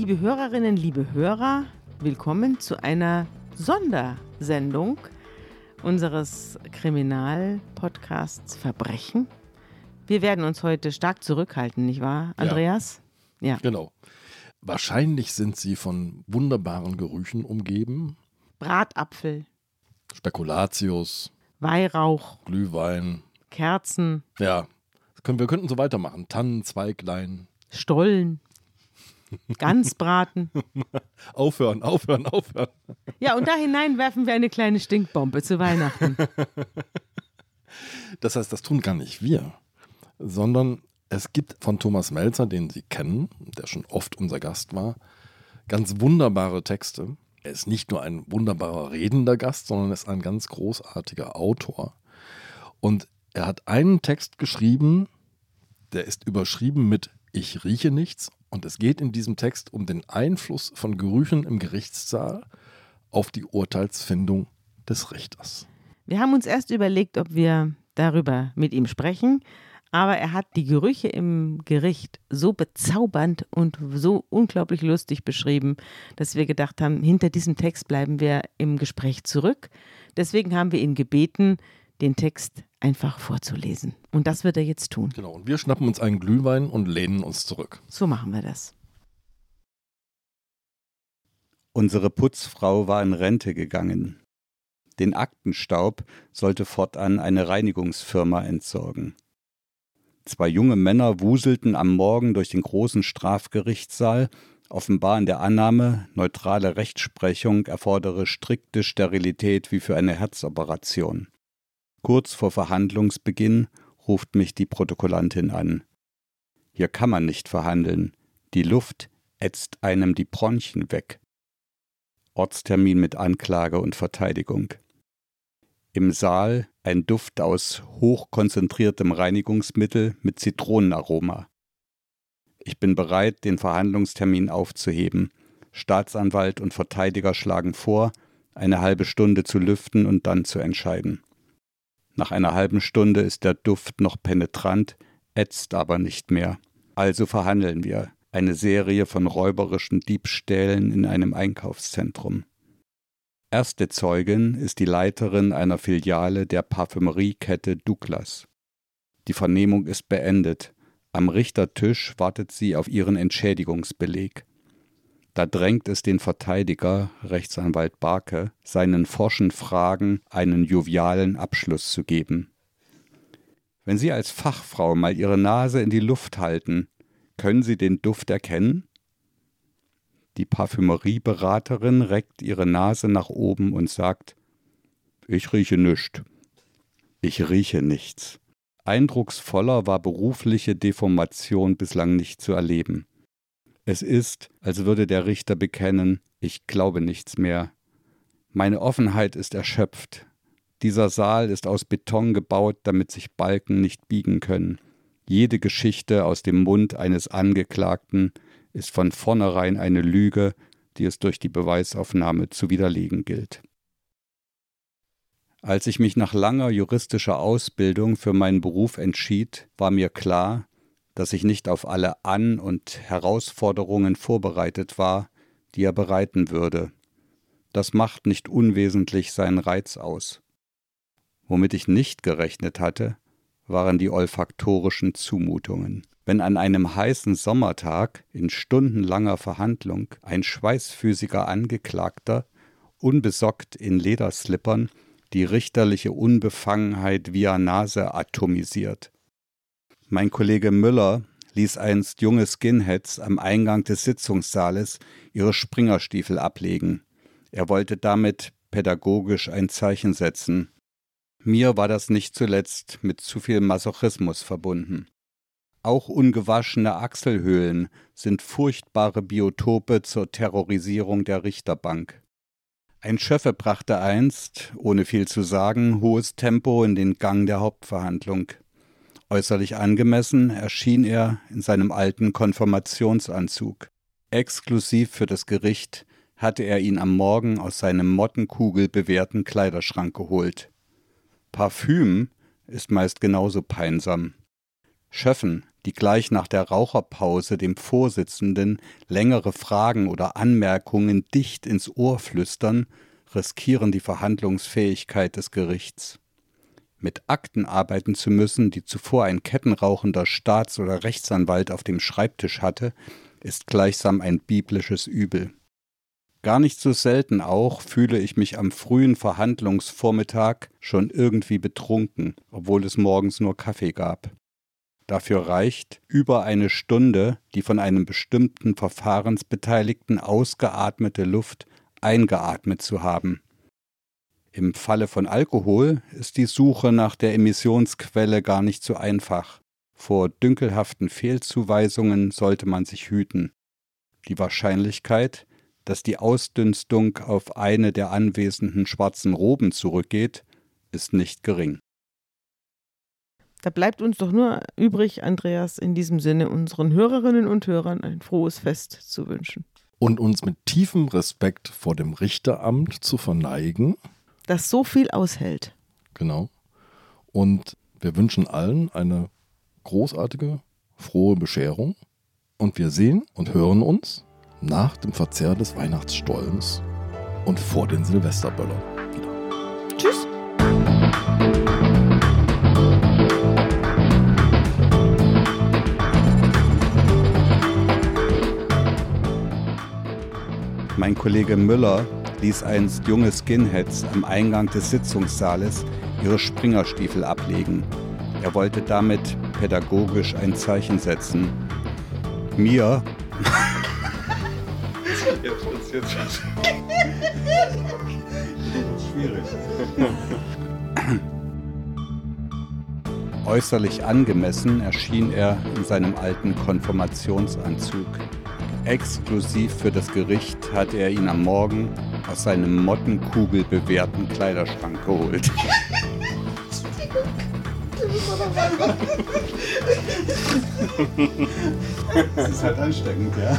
Liebe Hörerinnen, liebe Hörer, willkommen zu einer Sondersendung unseres Kriminalpodcasts Verbrechen. Wir werden uns heute stark zurückhalten, nicht wahr, Andreas? Ja. ja. Genau. Wahrscheinlich sind sie von wunderbaren Gerüchen umgeben. Bratapfel. Spekulatius. Weihrauch. Glühwein. Kerzen. Ja. Wir könnten so weitermachen. Tannenzweiglein. Stollen. Ganzbraten. aufhören, aufhören, aufhören. Ja, und da hinein werfen wir eine kleine Stinkbombe zu Weihnachten. Das heißt, das tun gar nicht wir, sondern es gibt von Thomas Melzer, den Sie kennen, der schon oft unser Gast war, ganz wunderbare Texte. Er ist nicht nur ein wunderbarer redender Gast, sondern ist ein ganz großartiger Autor. Und er hat einen Text geschrieben, der ist überschrieben mit Ich rieche nichts. Und es geht in diesem Text um den Einfluss von Gerüchen im Gerichtssaal auf die Urteilsfindung des Richters. Wir haben uns erst überlegt, ob wir darüber mit ihm sprechen, aber er hat die Gerüche im Gericht so bezaubernd und so unglaublich lustig beschrieben, dass wir gedacht haben, hinter diesem Text bleiben wir im Gespräch zurück. Deswegen haben wir ihn gebeten, den Text einfach vorzulesen. Und das wird er jetzt tun. Genau, und wir schnappen uns einen Glühwein und lehnen uns zurück. So machen wir das. Unsere Putzfrau war in Rente gegangen. Den Aktenstaub sollte fortan eine Reinigungsfirma entsorgen. Zwei junge Männer wuselten am Morgen durch den großen Strafgerichtssaal, offenbar in der Annahme, neutrale Rechtsprechung erfordere strikte Sterilität wie für eine Herzoperation. Kurz vor Verhandlungsbeginn ruft mich die Protokollantin an. Hier kann man nicht verhandeln. Die Luft ätzt einem die Bronchien weg. Ortstermin mit Anklage und Verteidigung. Im Saal ein Duft aus hochkonzentriertem Reinigungsmittel mit Zitronenaroma. Ich bin bereit, den Verhandlungstermin aufzuheben. Staatsanwalt und Verteidiger schlagen vor, eine halbe Stunde zu lüften und dann zu entscheiden. Nach einer halben Stunde ist der Duft noch penetrant, ätzt aber nicht mehr. Also verhandeln wir. Eine Serie von räuberischen Diebstählen in einem Einkaufszentrum. Erste Zeugin ist die Leiterin einer Filiale der Parfümeriekette Douglas. Die Vernehmung ist beendet. Am Richtertisch wartet sie auf ihren Entschädigungsbeleg. Da drängt es den Verteidiger, Rechtsanwalt Barke, seinen forschen Fragen einen jovialen Abschluss zu geben. Wenn Sie als Fachfrau mal Ihre Nase in die Luft halten, können Sie den Duft erkennen? Die Parfümerieberaterin reckt ihre Nase nach oben und sagt, ich rieche nichts. Ich rieche nichts. Eindrucksvoller war berufliche Deformation bislang nicht zu erleben. Es ist, als würde der Richter bekennen, ich glaube nichts mehr. Meine Offenheit ist erschöpft. Dieser Saal ist aus Beton gebaut, damit sich Balken nicht biegen können. Jede Geschichte aus dem Mund eines Angeklagten ist von vornherein eine Lüge, die es durch die Beweisaufnahme zu widerlegen gilt. Als ich mich nach langer juristischer Ausbildung für meinen Beruf entschied, war mir klar, dass ich nicht auf alle An- und Herausforderungen vorbereitet war, die er bereiten würde. Das macht nicht unwesentlich seinen Reiz aus. Womit ich nicht gerechnet hatte, waren die olfaktorischen Zumutungen. Wenn an einem heißen Sommertag in stundenlanger Verhandlung ein schweißfüßiger Angeklagter, unbesockt in Lederslippern, die richterliche Unbefangenheit via Nase atomisiert. Mein Kollege Müller ließ einst junge Skinheads am Eingang des Sitzungssaales ihre Springerstiefel ablegen. Er wollte damit pädagogisch ein Zeichen setzen. Mir war das nicht zuletzt mit zu viel Masochismus verbunden. Auch ungewaschene Achselhöhlen sind furchtbare Biotope zur Terrorisierung der Richterbank. Ein Schöffe brachte einst, ohne viel zu sagen, hohes Tempo in den Gang der Hauptverhandlung. Äußerlich angemessen erschien er in seinem alten Konfirmationsanzug. Exklusiv für das Gericht hatte er ihn am Morgen aus seinem mottenkugelbewehrten Kleiderschrank geholt. Parfüm ist meist genauso peinsam. Schöffen, die gleich nach der Raucherpause dem Vorsitzenden längere Fragen oder Anmerkungen dicht ins Ohr flüstern, riskieren die Verhandlungsfähigkeit des Gerichts. Mit Akten arbeiten zu müssen, die zuvor ein kettenrauchender Staats- oder Rechtsanwalt auf dem Schreibtisch hatte, ist gleichsam ein biblisches Übel. Gar nicht so selten auch fühle ich mich am frühen Verhandlungsvormittag schon irgendwie betrunken, obwohl es morgens nur Kaffee gab. Dafür reicht über eine Stunde die von einem bestimmten Verfahrensbeteiligten ausgeatmete Luft eingeatmet zu haben. Im Falle von Alkohol ist die Suche nach der Emissionsquelle gar nicht so einfach. Vor dünkelhaften Fehlzuweisungen sollte man sich hüten. Die Wahrscheinlichkeit, dass die Ausdünstung auf eine der anwesenden schwarzen Roben zurückgeht, ist nicht gering. Da bleibt uns doch nur übrig, Andreas, in diesem Sinne unseren Hörerinnen und Hörern ein frohes Fest zu wünschen. Und uns mit tiefem Respekt vor dem Richteramt zu verneigen. Das so viel aushält. Genau. Und wir wünschen allen eine großartige, frohe Bescherung. Und wir sehen und hören uns nach dem Verzehr des Weihnachtsstollens und vor den Silvesterböllern wieder. Tschüss. Mein Kollege Müller ließ einst junge Skinheads am Eingang des Sitzungssaales ihre Springerstiefel ablegen. Er wollte damit pädagogisch ein Zeichen setzen. Mir. jetzt wird's jetzt schwierig. Äußerlich angemessen erschien er in seinem alten Konfirmationsanzug. Exklusiv für das Gericht hatte er ihn am Morgen aus seinem mottenkugelbewehrten Kleiderschrank geholt. Das ist halt ansteckend, ja.